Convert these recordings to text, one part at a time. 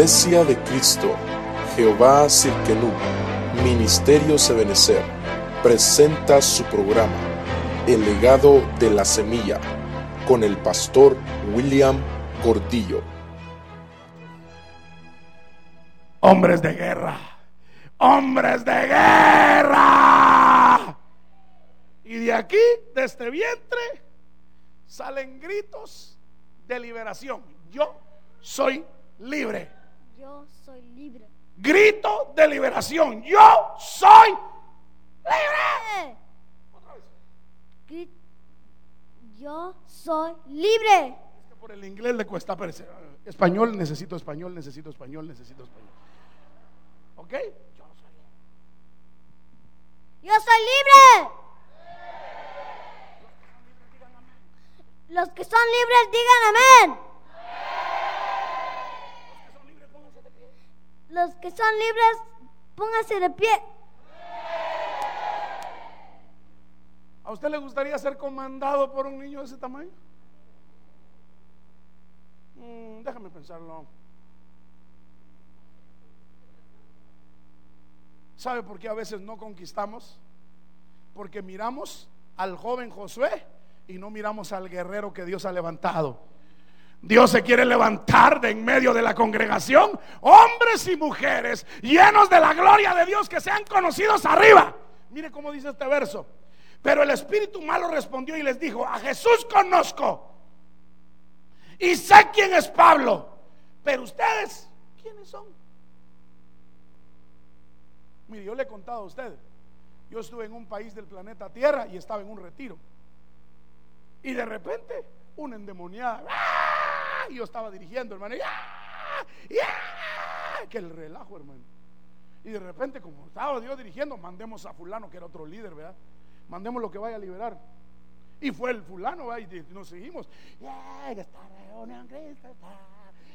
Iglesia de Cristo, Jehová Sirkenú, Ministerio Sebenecer, presenta su programa, El legado de la semilla, con el pastor William Gordillo. Hombres de guerra, hombres de guerra. Y de aquí, de este vientre, salen gritos de liberación. Yo soy libre. Yo soy libre. Grito de liberación. Yo soy libre. Otra vez. Yo soy libre. Es que por el inglés le cuesta aparecer. Español, necesito español, necesito español, necesito español. ¿Ok? Yo soy libre. Yo soy libre. Los que son libres digan amén. Los que son libres pónganse de pie. ¿A usted le gustaría ser comandado por un niño de ese tamaño? Mm, déjame pensarlo. ¿Sabe por qué a veces no conquistamos? Porque miramos al joven Josué y no miramos al guerrero que Dios ha levantado. Dios se quiere levantar de en medio de la congregación, hombres y mujeres llenos de la gloria de Dios que sean conocidos arriba. Mire cómo dice este verso. Pero el espíritu malo respondió y les dijo, a Jesús conozco y sé quién es Pablo, pero ustedes, ¿quiénes son? Mire, yo le he contado a usted, yo estuve en un país del planeta Tierra y estaba en un retiro. Y de repente, una endemoniada, ¡ah! Yo estaba dirigiendo, hermano, y ¡ah! y ¡ah! que el relajo, hermano. Y de repente, como estaba Dios dirigiendo, mandemos a fulano, que era otro líder, ¿verdad? Mandemos lo que vaya a liberar. Y fue el fulano, ¿verdad? y nos seguimos. Ya, ya está, reunión, Cristo.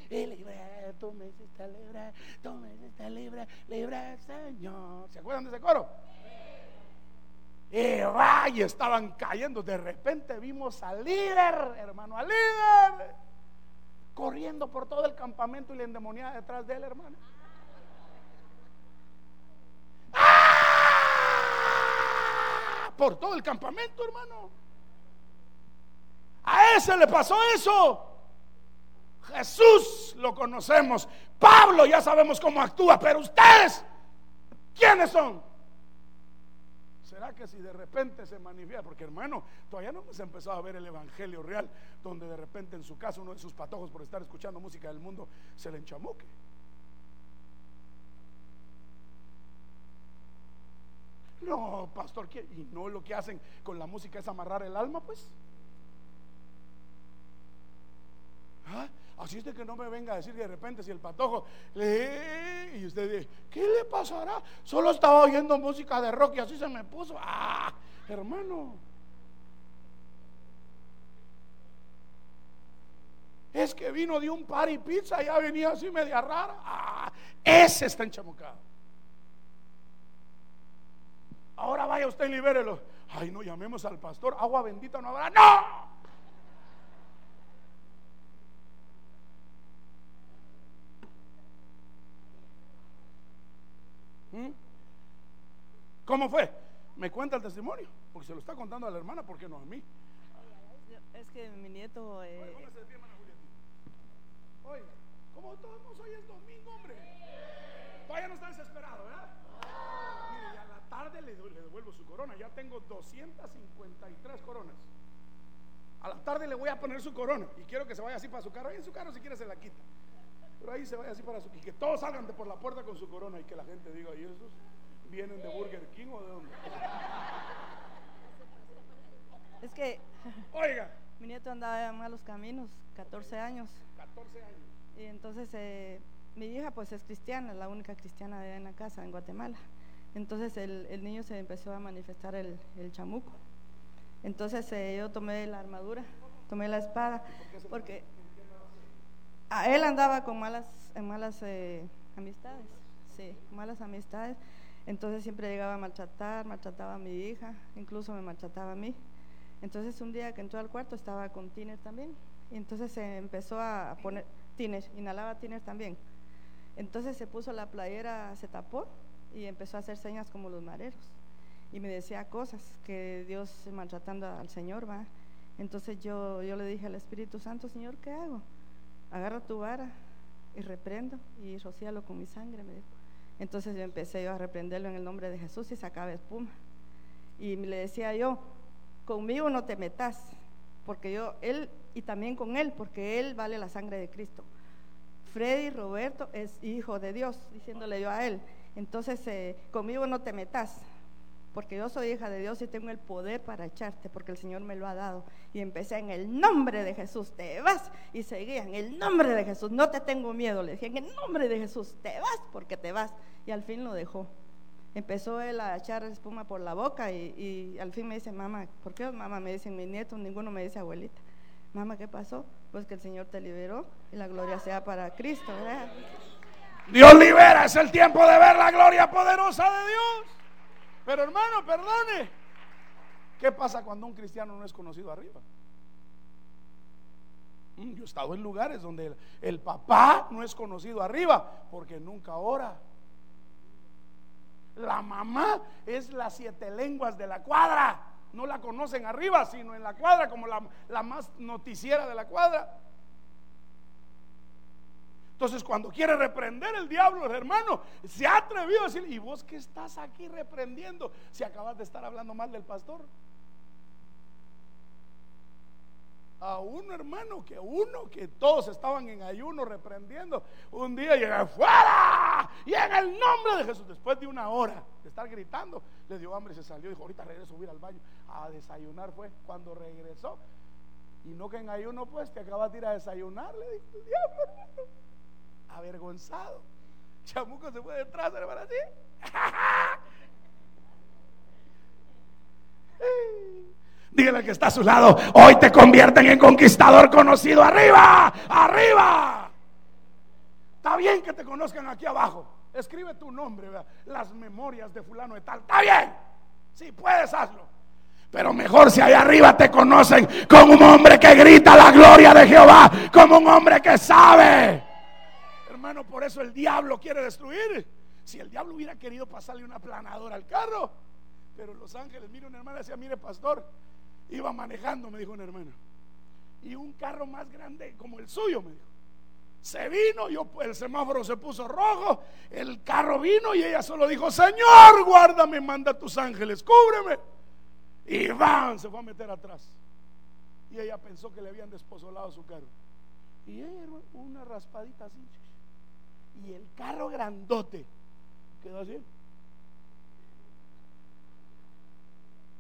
Y libre, tú me hiciste libre, tú me hiciste libre, libre, Señor. ¿Se acuerdan de ese coro? Y va, y estaban cayendo. De repente vimos al líder, hermano, al líder, corriendo por todo el campamento y la endemoniada detrás de él, hermano. ¡Ah! Por todo el campamento, hermano. A ese le pasó eso. Jesús lo conocemos. Pablo ya sabemos cómo actúa, pero ustedes, ¿quiénes son? ¿Será que si de repente se manifiesta? Porque hermano, todavía no hemos empezado a ver el Evangelio real, donde de repente en su casa uno de sus patojos por estar escuchando música del mundo se le enchamuque. No, pastor. ¿y no lo que hacen con la música es amarrar el alma, pues? ¿Ah? Así es de que no me venga a decir de repente si el patojo le y usted dice, ¿qué le pasará? Solo estaba oyendo música de rock y así se me puso. Ah, hermano. Es que vino de un par y pizza, ya venía así media rara. Ah, ese está enchamucado. Ahora vaya usted y libérelo. Ay, no llamemos al pastor, agua bendita no habrá. ¡No! ¿Mm? ¿Cómo fue? Me cuenta el testimonio, porque se lo está contando a la hermana, ¿por qué no a mí? Es que mi nieto, eh, hermana Julieta. Oiga, como todos hoy es domingo, hombre. Todavía no está desesperado, ¿verdad? Mire, y a la tarde le, devuelvo su corona. Ya tengo 253 coronas. A la tarde le voy a poner su corona y quiero que se vaya así para su carro. En su carro si quiere se la quita. Pero ahí se vaya así para su y que todos salgan de por la puerta con su corona y que la gente diga, ¿y esos vienen de Burger King o de dónde? es que Oiga, mi nieto andaba en malos caminos, 14 años. 14 años. Y entonces eh, mi hija pues es cristiana, la única cristiana de en la casa, en Guatemala. Entonces el, el niño se empezó a manifestar el, el chamuco. Entonces eh, yo tomé la armadura, tomé la espada, porque a él andaba con malas, malas eh, amistades, sí, malas amistades. Entonces siempre llegaba a maltratar, maltrataba a mi hija, incluso me maltrataba a mí. Entonces un día que entró al cuarto estaba con tiner también. Y entonces se empezó a poner tiner, inhalaba tiner también. Entonces se puso la playera, se tapó y empezó a hacer señas como los mareros. Y me decía cosas que Dios maltratando al Señor, va. Entonces yo, yo le dije al Espíritu Santo, Señor, ¿qué hago? Agarra tu vara y reprendo y rocíalo con mi sangre, me dijo. Entonces yo empecé yo a reprenderlo en el nombre de Jesús y sacaba espuma. Y le decía yo, conmigo no te metas, porque yo, él, y también con él, porque él vale la sangre de Cristo. Freddy Roberto es hijo de Dios, diciéndole yo a él. Entonces, eh, conmigo no te metas, porque yo soy hija de Dios y tengo el poder para echarte, porque el Señor me lo ha dado. Y empecé en el nombre de Jesús, te vas. Y seguía en el nombre de Jesús, no te tengo miedo. Le dije, en el nombre de Jesús, te vas, porque te vas. Y al fin lo dejó. Empezó él a echar espuma por la boca y, al fin me dice, mamá, ¿por qué mamá? Me dicen mis nietos, ninguno me dice abuelita. Mamá, ¿qué pasó? Pues que el Señor te liberó y la gloria sea para Cristo. Dios libera, es el tiempo de ver la gloria poderosa de Dios. Pero hermano, perdone. ¿Qué pasa cuando un cristiano no es conocido arriba? Mm, Yo he estado en lugares donde el, el papá no es conocido arriba porque nunca ora. La mamá es las siete lenguas de la cuadra. No la conocen arriba, sino en la cuadra, como la, la más noticiera de la cuadra. Entonces, cuando quiere reprender el diablo, hermano, se ha atrevido a decir, ¿y vos qué estás aquí reprendiendo si acabas de estar hablando mal del pastor? A uno, hermano, que uno, que todos estaban en ayuno reprendiendo, un día llega fuera y en el nombre de Jesús, después de una hora de estar gritando, le dio hambre y se salió. Dijo, ahorita regreso, a ir al baño a desayunar. Fue cuando regresó, y no que en ayuno, pues, que acabas de ir a desayunar, le dijo el diablo, hermano avergonzado. Chamuco se fue detrás, hermano, así. Dígale que está a su lado. Hoy te convierten en conquistador conocido. Arriba, arriba. Está bien que te conozcan aquí abajo. Escribe tu nombre, las memorias de fulano de tal. Está bien. Si puedes, hazlo. Pero mejor si allá arriba te conocen como un hombre que grita la gloria de Jehová, como un hombre que sabe. Hermano, por eso el diablo quiere destruir. Si el diablo hubiera querido pasarle una planadora al carro, pero los ángeles, mire una hermana decía, mire pastor, iba manejando, me dijo una hermana, y un carro más grande como el suyo, me dijo. Se vino, el semáforo se puso rojo, el carro vino y ella solo dijo, Señor, guárdame, manda tus ángeles, cúbreme. Y van, se fue a meter atrás. Y ella pensó que le habían desposolado su carro. Y ella una raspadita así. Y el carro grandote quedó así.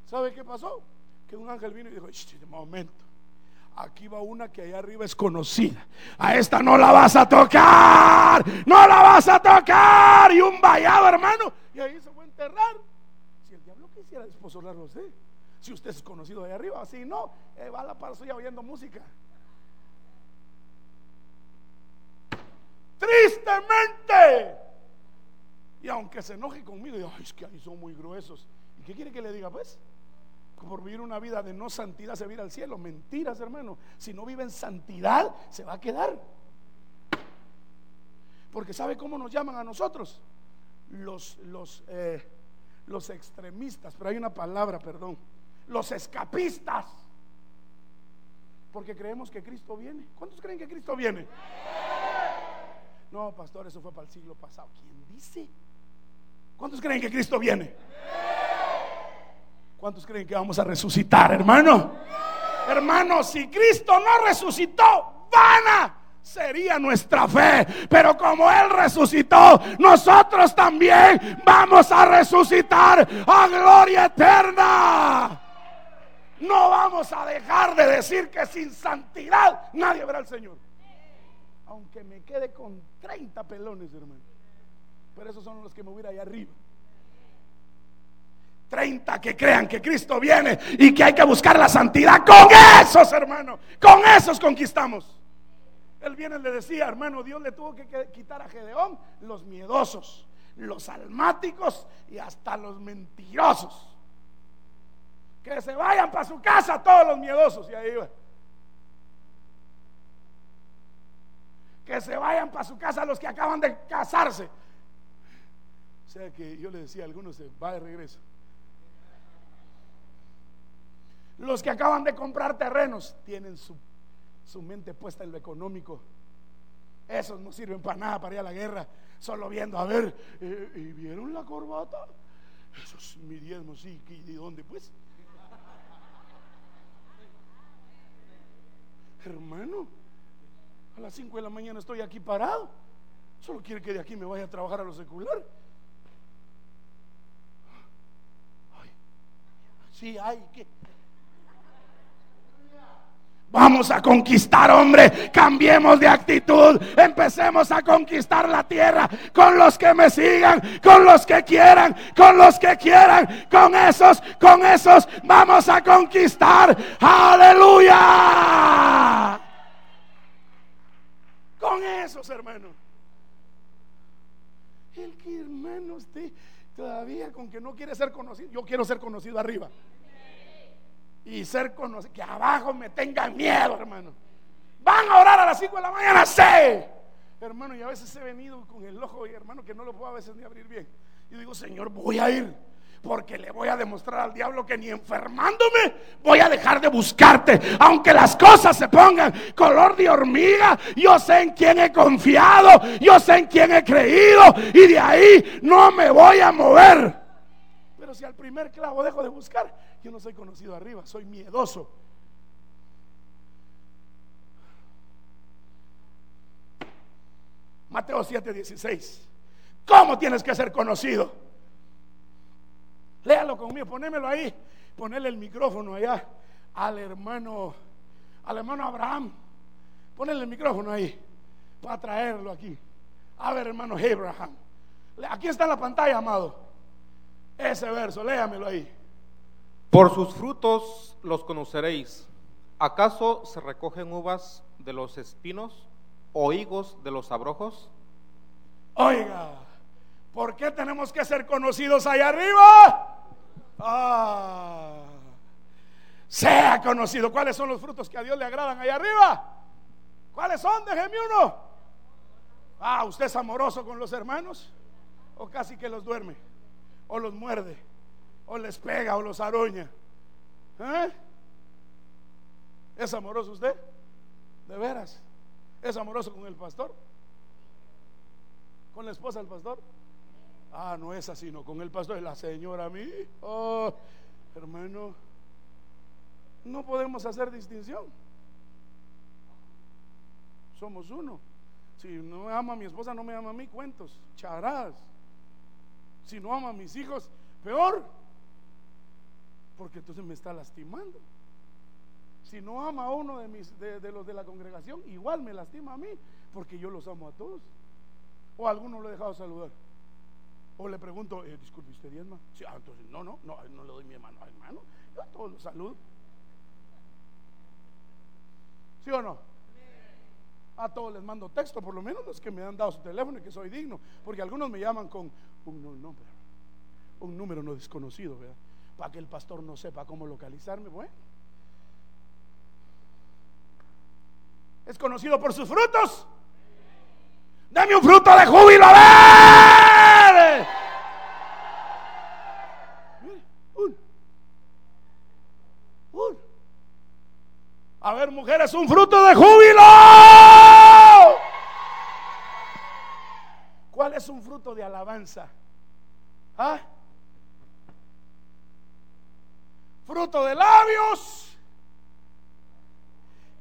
¿Sabe qué pasó? Que un ángel vino y dijo, "Shh, de momento, aquí va una que allá arriba es conocida. A esta no la vas a tocar, no la vas a tocar. Y un vallado, hermano. Y ahí se fue a enterrar. Si el diablo quisiera desposolarlo a si usted es conocido allá arriba, si no, eh, va a la par suya oyendo música. Tristemente. Y aunque se enoje conmigo, digo, "Ay, es que ahí son muy gruesos. ¿Y qué quiere que le diga? Pues, por vivir una vida de no santidad se va al cielo. Mentiras, hermano. Si no vive en santidad, se va a quedar. Porque ¿sabe cómo nos llaman a nosotros? Los, los, eh, los extremistas, pero hay una palabra, perdón. Los escapistas. Porque creemos que Cristo viene. ¿Cuántos creen que Cristo viene? No, pastor, eso fue para el siglo pasado. ¿Quién dice? ¿Cuántos creen que Cristo viene? ¿Cuántos creen que vamos a resucitar, hermano? Hermano, si Cristo no resucitó, vana sería nuestra fe. Pero como Él resucitó, nosotros también vamos a resucitar a gloria eterna. No vamos a dejar de decir que sin santidad nadie verá al Señor. Aunque me quede con 30 pelones, hermano. Pero esos son los que me voy allá arriba. 30 que crean que Cristo viene y que hay que buscar la santidad. Con esos, hermano, con esos conquistamos. Él viene y le decía, hermano, Dios le tuvo que quitar a Gedeón los miedosos, los almáticos y hasta los mentirosos. Que se vayan para su casa todos los miedosos. Y ahí iba. Que se vayan para su casa los que acaban de casarse. O sea que yo le decía a algunos, se va de regreso. Los que acaban de comprar terrenos tienen su, su mente puesta en lo económico. Esos no sirven para nada para ir a la guerra, solo viendo, a ver, eh, ¿y vieron la corbata? Eso es mi diezmo, sí, ¿y de dónde pues? Hermano, a las 5 de la mañana estoy aquí parado. Solo quiere que de aquí me vaya a trabajar a lo secular. Ay, sí, hay que. Vamos a conquistar, hombre. Cambiemos de actitud. Empecemos a conquistar la tierra con los que me sigan, con los que quieran, con los que quieran. Con esos, con esos vamos a conquistar. Aleluya. Con esos, hermanos. El que hermano usted todavía con que no quiere ser conocido. Yo quiero ser conocido arriba y ser conocido. Que abajo me tengan miedo, hermano. Van a orar a las 5 de la mañana, sé. Hermano, y a veces he venido con el ojo, y hermano, que no lo puedo a veces ni abrir bien. Y digo, Señor, voy a ir. Porque le voy a demostrar al diablo que ni enfermándome voy a dejar de buscarte. Aunque las cosas se pongan color de hormiga, yo sé en quién he confiado, yo sé en quién he creído y de ahí no me voy a mover. Pero si al primer clavo dejo de buscar, yo no soy conocido arriba, soy miedoso. Mateo 7:16. ¿Cómo tienes que ser conocido? Léalo conmigo, ponémelo ahí. Ponele el micrófono allá al hermano, al hermano Abraham. Ponele el micrófono ahí para traerlo aquí. A ver, hermano Abraham. Aquí está en la pantalla, amado. Ese verso, léamelo ahí. Por sus frutos los conoceréis. ¿Acaso se recogen uvas de los espinos o higos de los abrojos? Oiga, ¿por qué tenemos que ser conocidos allá arriba? Ah, sea conocido. ¿Cuáles son los frutos que a Dios le agradan allá arriba? ¿Cuáles son? Déjeme uno. Ah, ¿usted es amoroso con los hermanos? ¿O casi que los duerme? ¿O los muerde? o les pega o los aruña. ¿Eh? ¿Es amoroso usted? ¿De veras? ¿Es amoroso con el pastor? ¿Con la esposa del pastor? Ah, no es así, no, con el pastor, la señora a mí. Oh, hermano, no podemos hacer distinción. Somos uno. Si no ama a mi esposa, no me ama a mí, cuentos, charás. Si no ama a mis hijos, peor porque entonces me está lastimando. Si no ama a uno de, de, los de la congregación, igual me lastima a mí, porque yo los amo a todos. O a alguno lo he dejado saludar. O le pregunto, eh, disculpe, ¿usted diezma? Sí, ah, entonces, no, no, no, no le doy mi mano hermano. Yo a todos los saludo. ¿Sí o no? A todos les mando texto, por lo menos los que me han dado su teléfono y que soy digno. Porque algunos me llaman con un nombre, un número no desconocido, ¿verdad? para que el pastor no sepa cómo localizarme. Bueno, es conocido por sus frutos. Dame un fruto de júbilo, a ver. A ver, mujeres, un fruto de júbilo. ¿Cuál es un fruto de alabanza? ¿Ah? fruto de labios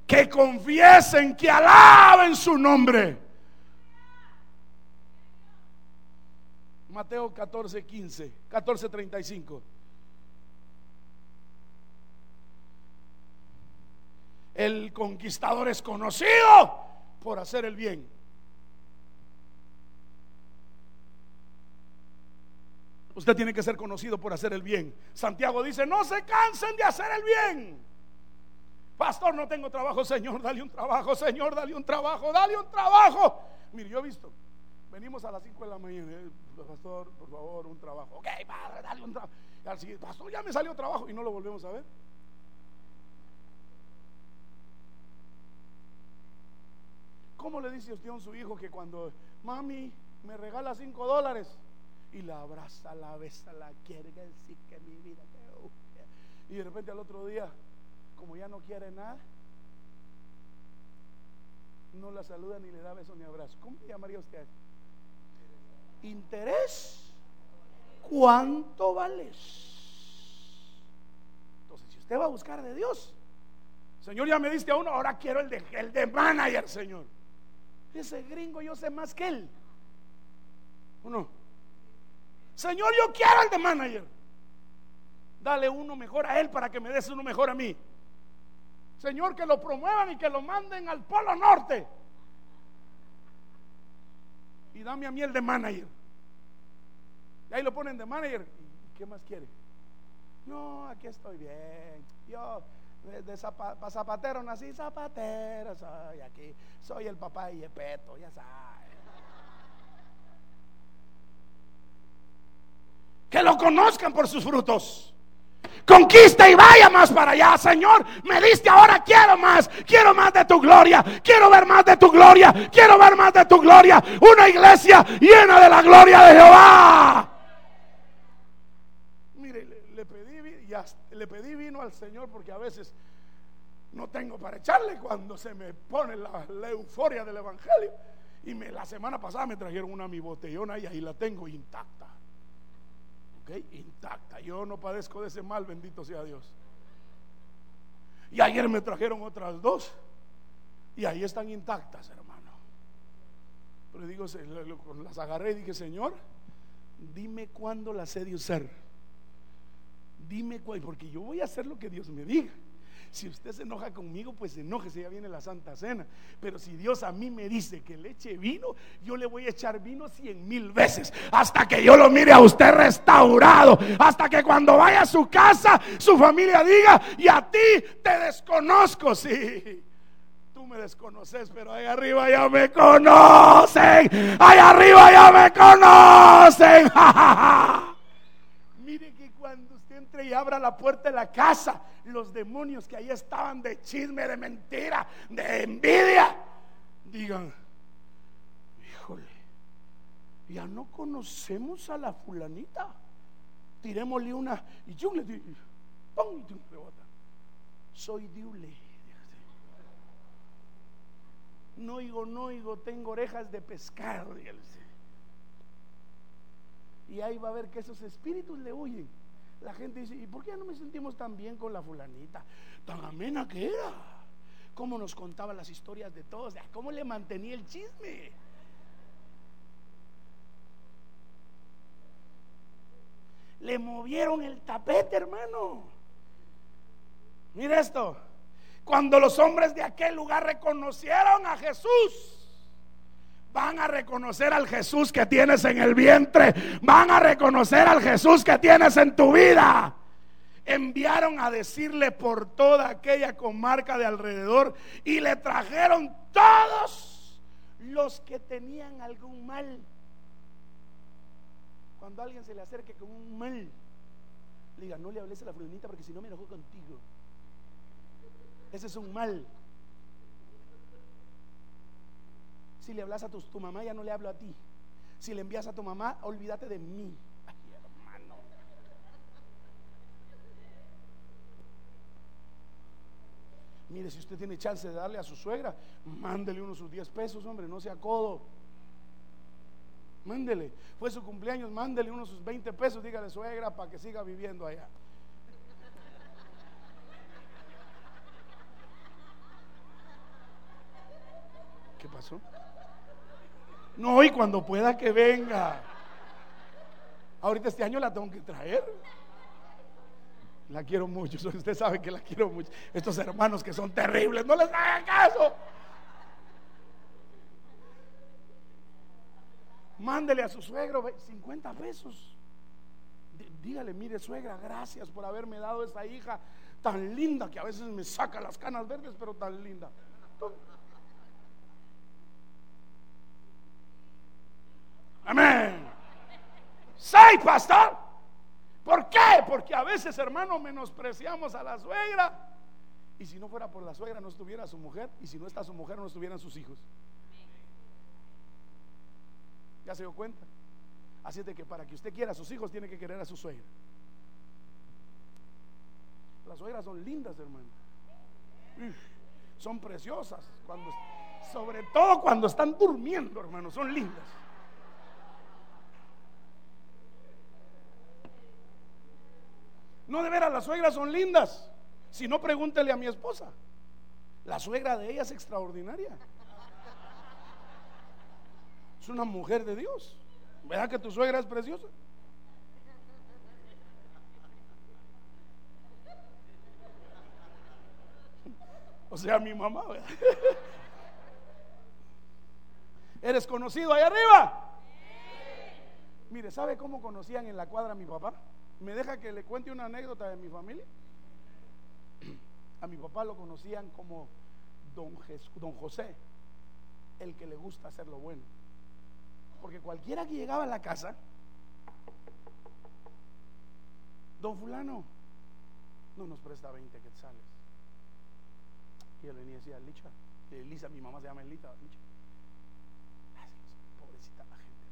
que confiesen, que alaben su nombre. Mateo 14, 15, 14, 35. El conquistador es conocido por hacer el bien. Usted tiene que ser conocido por hacer el bien. Santiago dice, no se cansen de hacer el bien. Pastor, no tengo trabajo, Señor, dale un trabajo, Señor, dale un trabajo, dale un trabajo. Mire, yo he visto, venimos a las 5 de la mañana, eh, pastor, por favor, un trabajo. Ok, padre, dale un trabajo. Pastor, ya me salió trabajo y no lo volvemos a ver. ¿Cómo le dice usted a su hijo que cuando mami me regala cinco dólares y la abraza, la besa, la quiere, que sí que mi vida, y de repente al otro día, como ya no quiere nada, no la saluda ni le da beso ni abrazo. ¿Cómo le llamaría usted? Interés. ¿Cuánto vales? Entonces, si usted va a buscar de Dios, Señor, ya me diste a uno, ahora quiero el de, el de manager, Señor. Ese gringo yo sé más que él. ¿O no? Señor, yo quiero el de manager. Dale uno mejor a él para que me des uno mejor a mí. Señor, que lo promuevan y que lo manden al Polo Norte. Y dame a mí el de manager. Y ahí lo ponen de manager. ¿Y qué más quiere? No, aquí estoy bien. Yo de, zapatero nací, zapatero soy aquí. Soy el papá de Yepeto, ya sabes. Que lo conozcan por sus frutos. Conquista y vaya más para allá, Señor. Me diste ahora, quiero más. Quiero más de tu gloria. Quiero ver más de tu gloria. Quiero ver más de tu gloria. Una iglesia llena de la gloria de Jehová. Mire, le, le pedí vino al Señor porque a veces no tengo para echarle cuando se me pone la, euforia del Evangelio. Y me, la semana pasada me trajeron una mi botellona y ahí la tengo intacta intacta. Yo no padezco de ese mal, bendito sea Dios. Y ayer me trajeron otras dos. Y ahí están intactas, hermano. Pero digo, las agarré y dije, Señor, dime cuándo las he de usar. Dime cuál, porque yo voy a hacer lo que Dios me diga. Si usted se enoja conmigo, pues enójese, ya viene la Santa Cena. Pero si Dios a mí me dice que le eche vino, yo le voy a echar vino cien mil veces. Hasta que yo lo mire a usted restaurado. Hasta que cuando vaya a su casa, su familia diga, y a ti te desconozco, sí. Tú me desconoces, pero ahí arriba ya me conocen. Ahí arriba ya me conocen. Mire que cuando usted entre y abra la puerta de la casa, los demonios que ahí estaban de chisme, de mentira, de envidia, digan, híjole, ya no conocemos a la fulanita. Tirémosle una y yo le digo, ¡pum! Soy diule. No oigo, no oigo, tengo orejas de pescado. Y ahí va a ver que esos espíritus le huyen la gente dice, ¿y por qué no me sentimos tan bien con la fulanita? Tan amena que era. Cómo nos contaba las historias de todos, cómo le mantenía el chisme. Le movieron el tapete, hermano. Mira esto. Cuando los hombres de aquel lugar reconocieron a Jesús, van a reconocer al Jesús que tienes en el vientre, van a reconocer al Jesús que tienes en tu vida. Enviaron a decirle por toda aquella comarca de alrededor y le trajeron todos los que tenían algún mal. Cuando alguien se le acerque con un mal, le diga, no le hables a la frutinita porque si no me enojo contigo. Ese es un mal. Si le hablas a tu, mamá, ya no le hablo a ti. Si le envías a tu mamá, olvídate de mí. Ay, hermano. Mire, si usted tiene chance de darle a su suegra, mándele unos sus 10 pesos, hombre, no sea codo. Mándele. Fue su cumpleaños, mándele unos sus 20 pesos, dígale suegra para que siga viviendo allá. ¿Qué pasó? No, y cuando pueda que venga. Ahorita este año la tengo que traer. La quiero mucho, usted sabe que la quiero mucho. Estos hermanos que son terribles, no les hagan caso. Mándele a su suegro 50 pesos. Dígale, mire suegra, gracias por haberme dado esa hija tan linda que a veces me saca las canas verdes, pero tan linda. Amén. Say, pastor. ¿Por qué? Porque a veces, hermano, menospreciamos a la suegra. Y si no fuera por la suegra, no estuviera su mujer. Y si no está su mujer, no estuvieran sus hijos. ¿Ya se dio cuenta? Así es de que para que usted quiera a sus hijos tiene que querer a su suegra. Las suegras son lindas, hermano. Son preciosas. Cuando, sobre todo cuando están durmiendo, hermano, son lindas. No de veras, las suegras son lindas. Si no, pregúntele a mi esposa. La suegra de ella es extraordinaria. Es una mujer de Dios. ¿Verdad que tu suegra es preciosa? O sea, mi mamá. ¿verdad? ¿Eres conocido ahí arriba? Mire, ¿sabe cómo conocían en la cuadra a mi papá? ¿Me deja que le cuente una anécdota de mi familia? A mi papá lo conocían como don, José, el que le gusta hacer lo bueno. Porque cualquiera que llegaba a la casa, don fulano, no nos presta 20 quetzales. Y él venía y decía, Licha, eh, Lisa, mi mamá se llama Elita, Licha. Pobrecita la gente.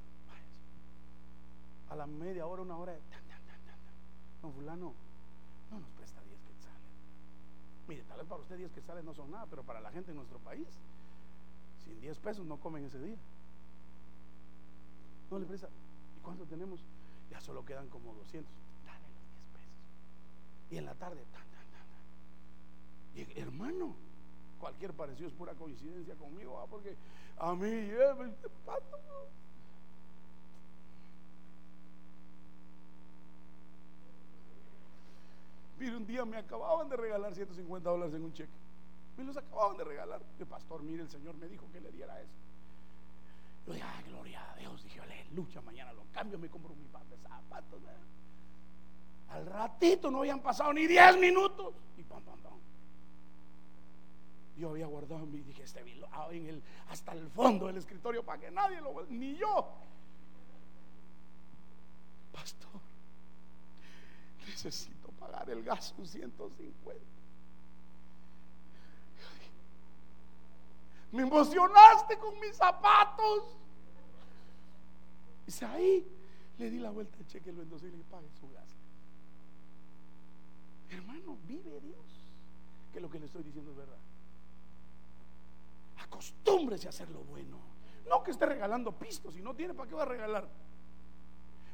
A la media hora, una hora, tan, tan, tan, tan, tan. Don fulano, no nos presta 10 quetzales. Mire, tal vez para usted 10 quetzales no son nada, pero para la gente en nuestro país, sin 10 pesos no comen ese día. No le presta. ¿Y cuánto tenemos? Ya solo quedan como 200. Dale los 10 pesos. Y en la tarde, tan, tan, tan, tan. Y hermano, cualquier parecido es pura coincidencia conmigo, ¿ah? porque a mí, eh, me- pato. Mire, un día me acababan de regalar 150 dólares en un cheque. Me los acababan de regalar. El pastor, mire, el Señor me dijo que le diera eso. Yo dije, ah, gloria a Dios. Dije, aleluya, mañana lo cambio, me compro mi par de zapatos. Al ratito no habían pasado ni 10 minutos. Y pam, pam, pam. Yo había guardado mi, dije, este ah, en el, hasta el fondo del escritorio para que nadie lo ni yo. Pastor, necesito pagar el gas un 150. Me emocionaste con mis zapatos. Dice, ahí le di la vuelta al cheque, lo endosé y le pague su gas. Hermano, vive Dios. Que lo que le estoy diciendo es verdad. Acostúmbrese a hacer lo bueno. No que esté regalando pistos, si no tiene, ¿para qué va a regalar?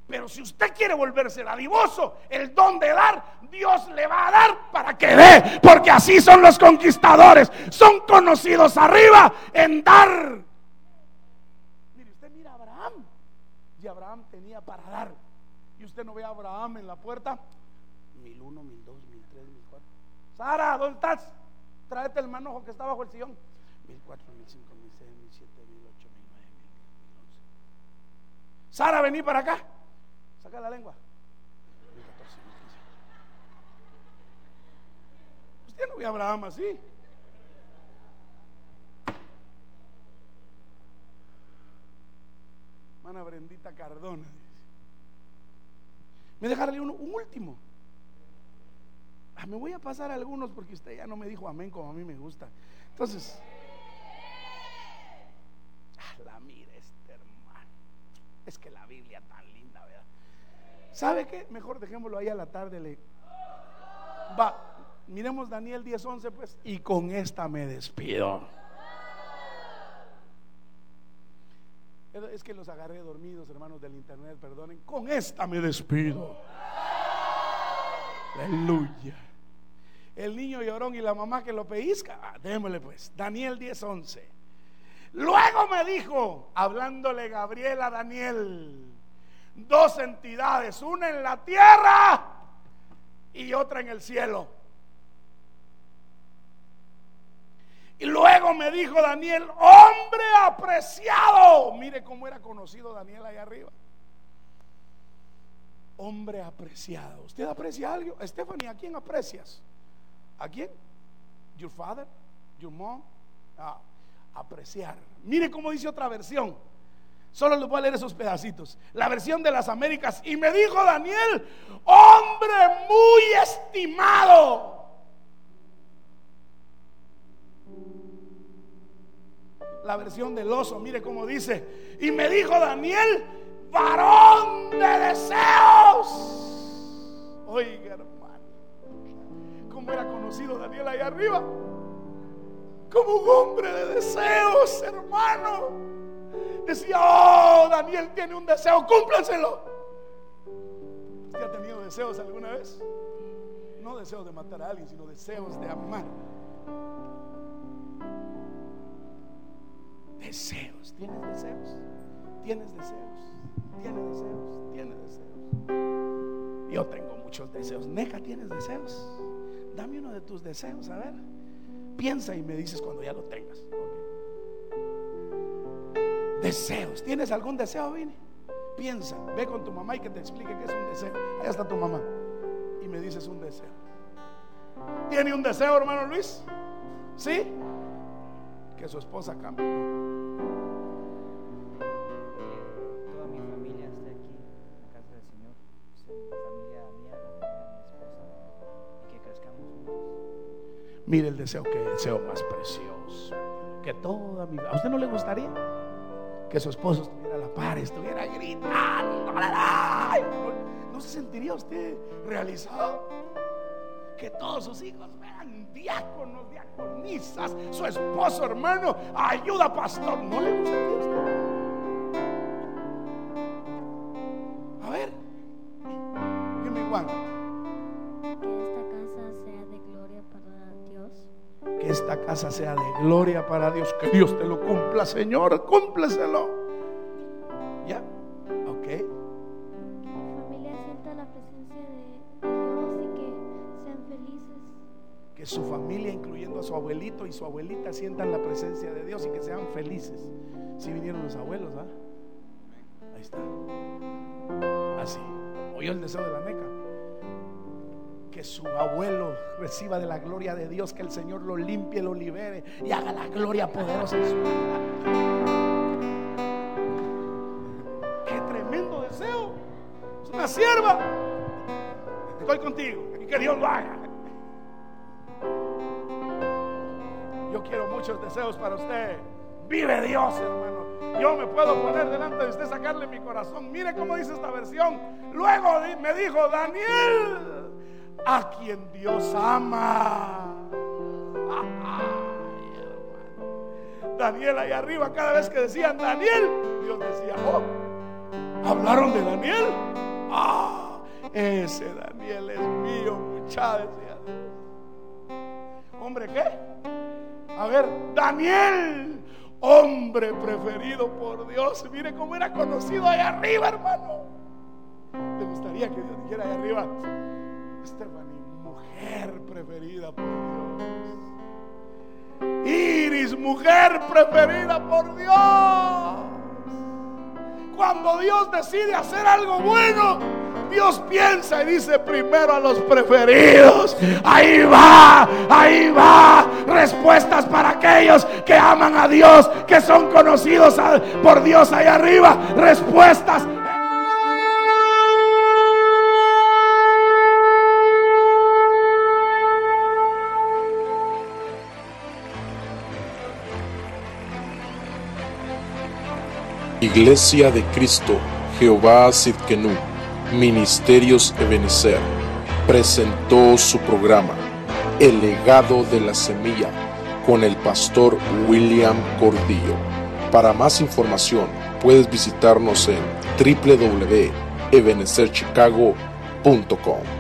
Pero si usted quiere volverse dadivoso, el don de dar, Dios le va a dar para que dé. Porque así son los conquistadores. Son conocidos arriba en dar. Mire, usted mira a Abraham. Y Abraham tenía para dar. Y usted no ve a Abraham en la puerta. Mil uno, mil dos, mil tres, mil cuatro. Sara, ¿dónde estás? Tráete el manojo que está bajo el sillón. Mil cuatro, mil cinco, mil seis, mil siete, mil ocho, mil nueve, mil once. Sara, vení para acá. Saca la lengua. Usted no ve a Abraham así. Mana Brendita Cardona. Me dejarle uno, un último. Ah, me voy a pasar algunos porque usted ya no me dijo amén como a mí me gusta. Entonces, ah, la mire este hermano. Es que la Biblia tan linda. ¿Sabe qué? Mejor dejémoslo ahí a la tarde. Le... Va, miremos Daniel 10:11 pues. Y con esta me despido. Es que los agarré dormidos, hermanos del internet, perdonen. Con esta me despido. Aleluya. El niño llorón y la mamá que lo pellizca. Ah, démosle pues. Daniel 10:11. Luego me dijo, hablándole Gabriel a Daniel, dos entidades, una en la tierra y otra en el cielo. Y luego me dijo Daniel, hombre apreciado. Mire cómo era conocido Daniel ahí arriba. Hombre apreciado. ¿Usted aprecia algo? Stephanie, ¿a quién aprecias? ¿A quién? Your father, your mom. Ah, apreciar. Mire cómo dice otra versión. Solo les voy a leer esos pedacitos. La versión de las Américas. Y me dijo Daniel, hombre muy estimado. la versión del oso, mire cómo dice. Y me dijo Daniel, varón de deseos. Oiga, hermano, ¿cómo era conocido Daniel ahí arriba? Como un hombre de deseos, hermano. Decía, oh, Daniel tiene un deseo, cúmplanselo. ¿Usted ha tenido deseos alguna vez? No deseos de matar a alguien, sino deseos de amar. Deseos, ¿tienes deseos? ¿Tienes deseos? ¿Tienes deseos? ¿Tienes deseos? Yo tengo muchos deseos. Neca, ¿tienes deseos? Dame uno de tus deseos, a ver. Piensa y me dices cuando ya lo tengas. Deseos. ¿Tienes algún deseo, Vini? Piensa, ve con tu mamá y que te explique qué es un deseo. Ahí está tu mamá. Y me dices un deseo. ¿Tiene un deseo, hermano Luis? ¿Sí? Que su esposa cambie. toda mi familia esté aquí en la casa del Señor, la familia mía, mi esposa, y que crezcamos juntos. Mire el deseo que deseo más precioso. Que toda mi ¿A usted no le gustaría? Que su esposo estuviera a la par, estuviera gritando. ¿No, se sentiría usted realizado? Que todos sus hijos vean diáconos, diaconisas, su esposo, hermano, ayuda, pastor. ¿No le gustaría usted? Que esta casa sea de gloria para Dios. que esta casa sea de gloria para Dios. Que Dios te lo cumpla, Señor. Cúmpleselo. ¿Ya? Ok. Que mi familia sienta la presencia de Dios y que sean felices. Que su familia, incluyendo a su abuelito y su abuelita, sientan la presencia de Dios y que sean felices. Si vinieron los abuelos, ¿ah? Ahí está. Así. Oyó el deseo de la meca. Su abuelo reciba de la gloria de Dios, que el Señor lo limpie, lo libere y haga la gloria poderosa en su vida. Qué tremendo deseo. Es una sierva. Estoy contigo y que Dios lo haga. Yo quiero muchos deseos para usted. Vive Dios, hermano. Yo me puedo poner delante de usted, sacarle mi corazón. Mire cómo dice esta versión. Luego me dijo Daniel, a quien Dios ama. Daniel ahí arriba, cada vez que decían Daniel, Dios decía, oh, hablaron de Daniel. Ah, ese Daniel es mío, mucha decía Dios. ¿Hombre qué? A ver, Daniel, hombre preferido por Dios. Mire cómo era conocido allá arriba, hermano. ¿Te gustaría que Dios dijera allá arriba? Stephanie, mujer preferida por Dios. Iris, mujer preferida por Dios. Cuando Dios decide hacer algo bueno, Dios piensa y dice primero a los preferidos. Ahí va, ahí va. Respuestas para aquellos que aman a Dios, que son conocidos por Dios ahí arriba. Respuestas. Iglesia de Cristo, Jehová Sidkenu, Ministerios Ebenezer, presentó su programa, El legado de la semilla, con el pastor William Cordillo. Para más información, puedes visitarnos en www.ebenezerchicago.com.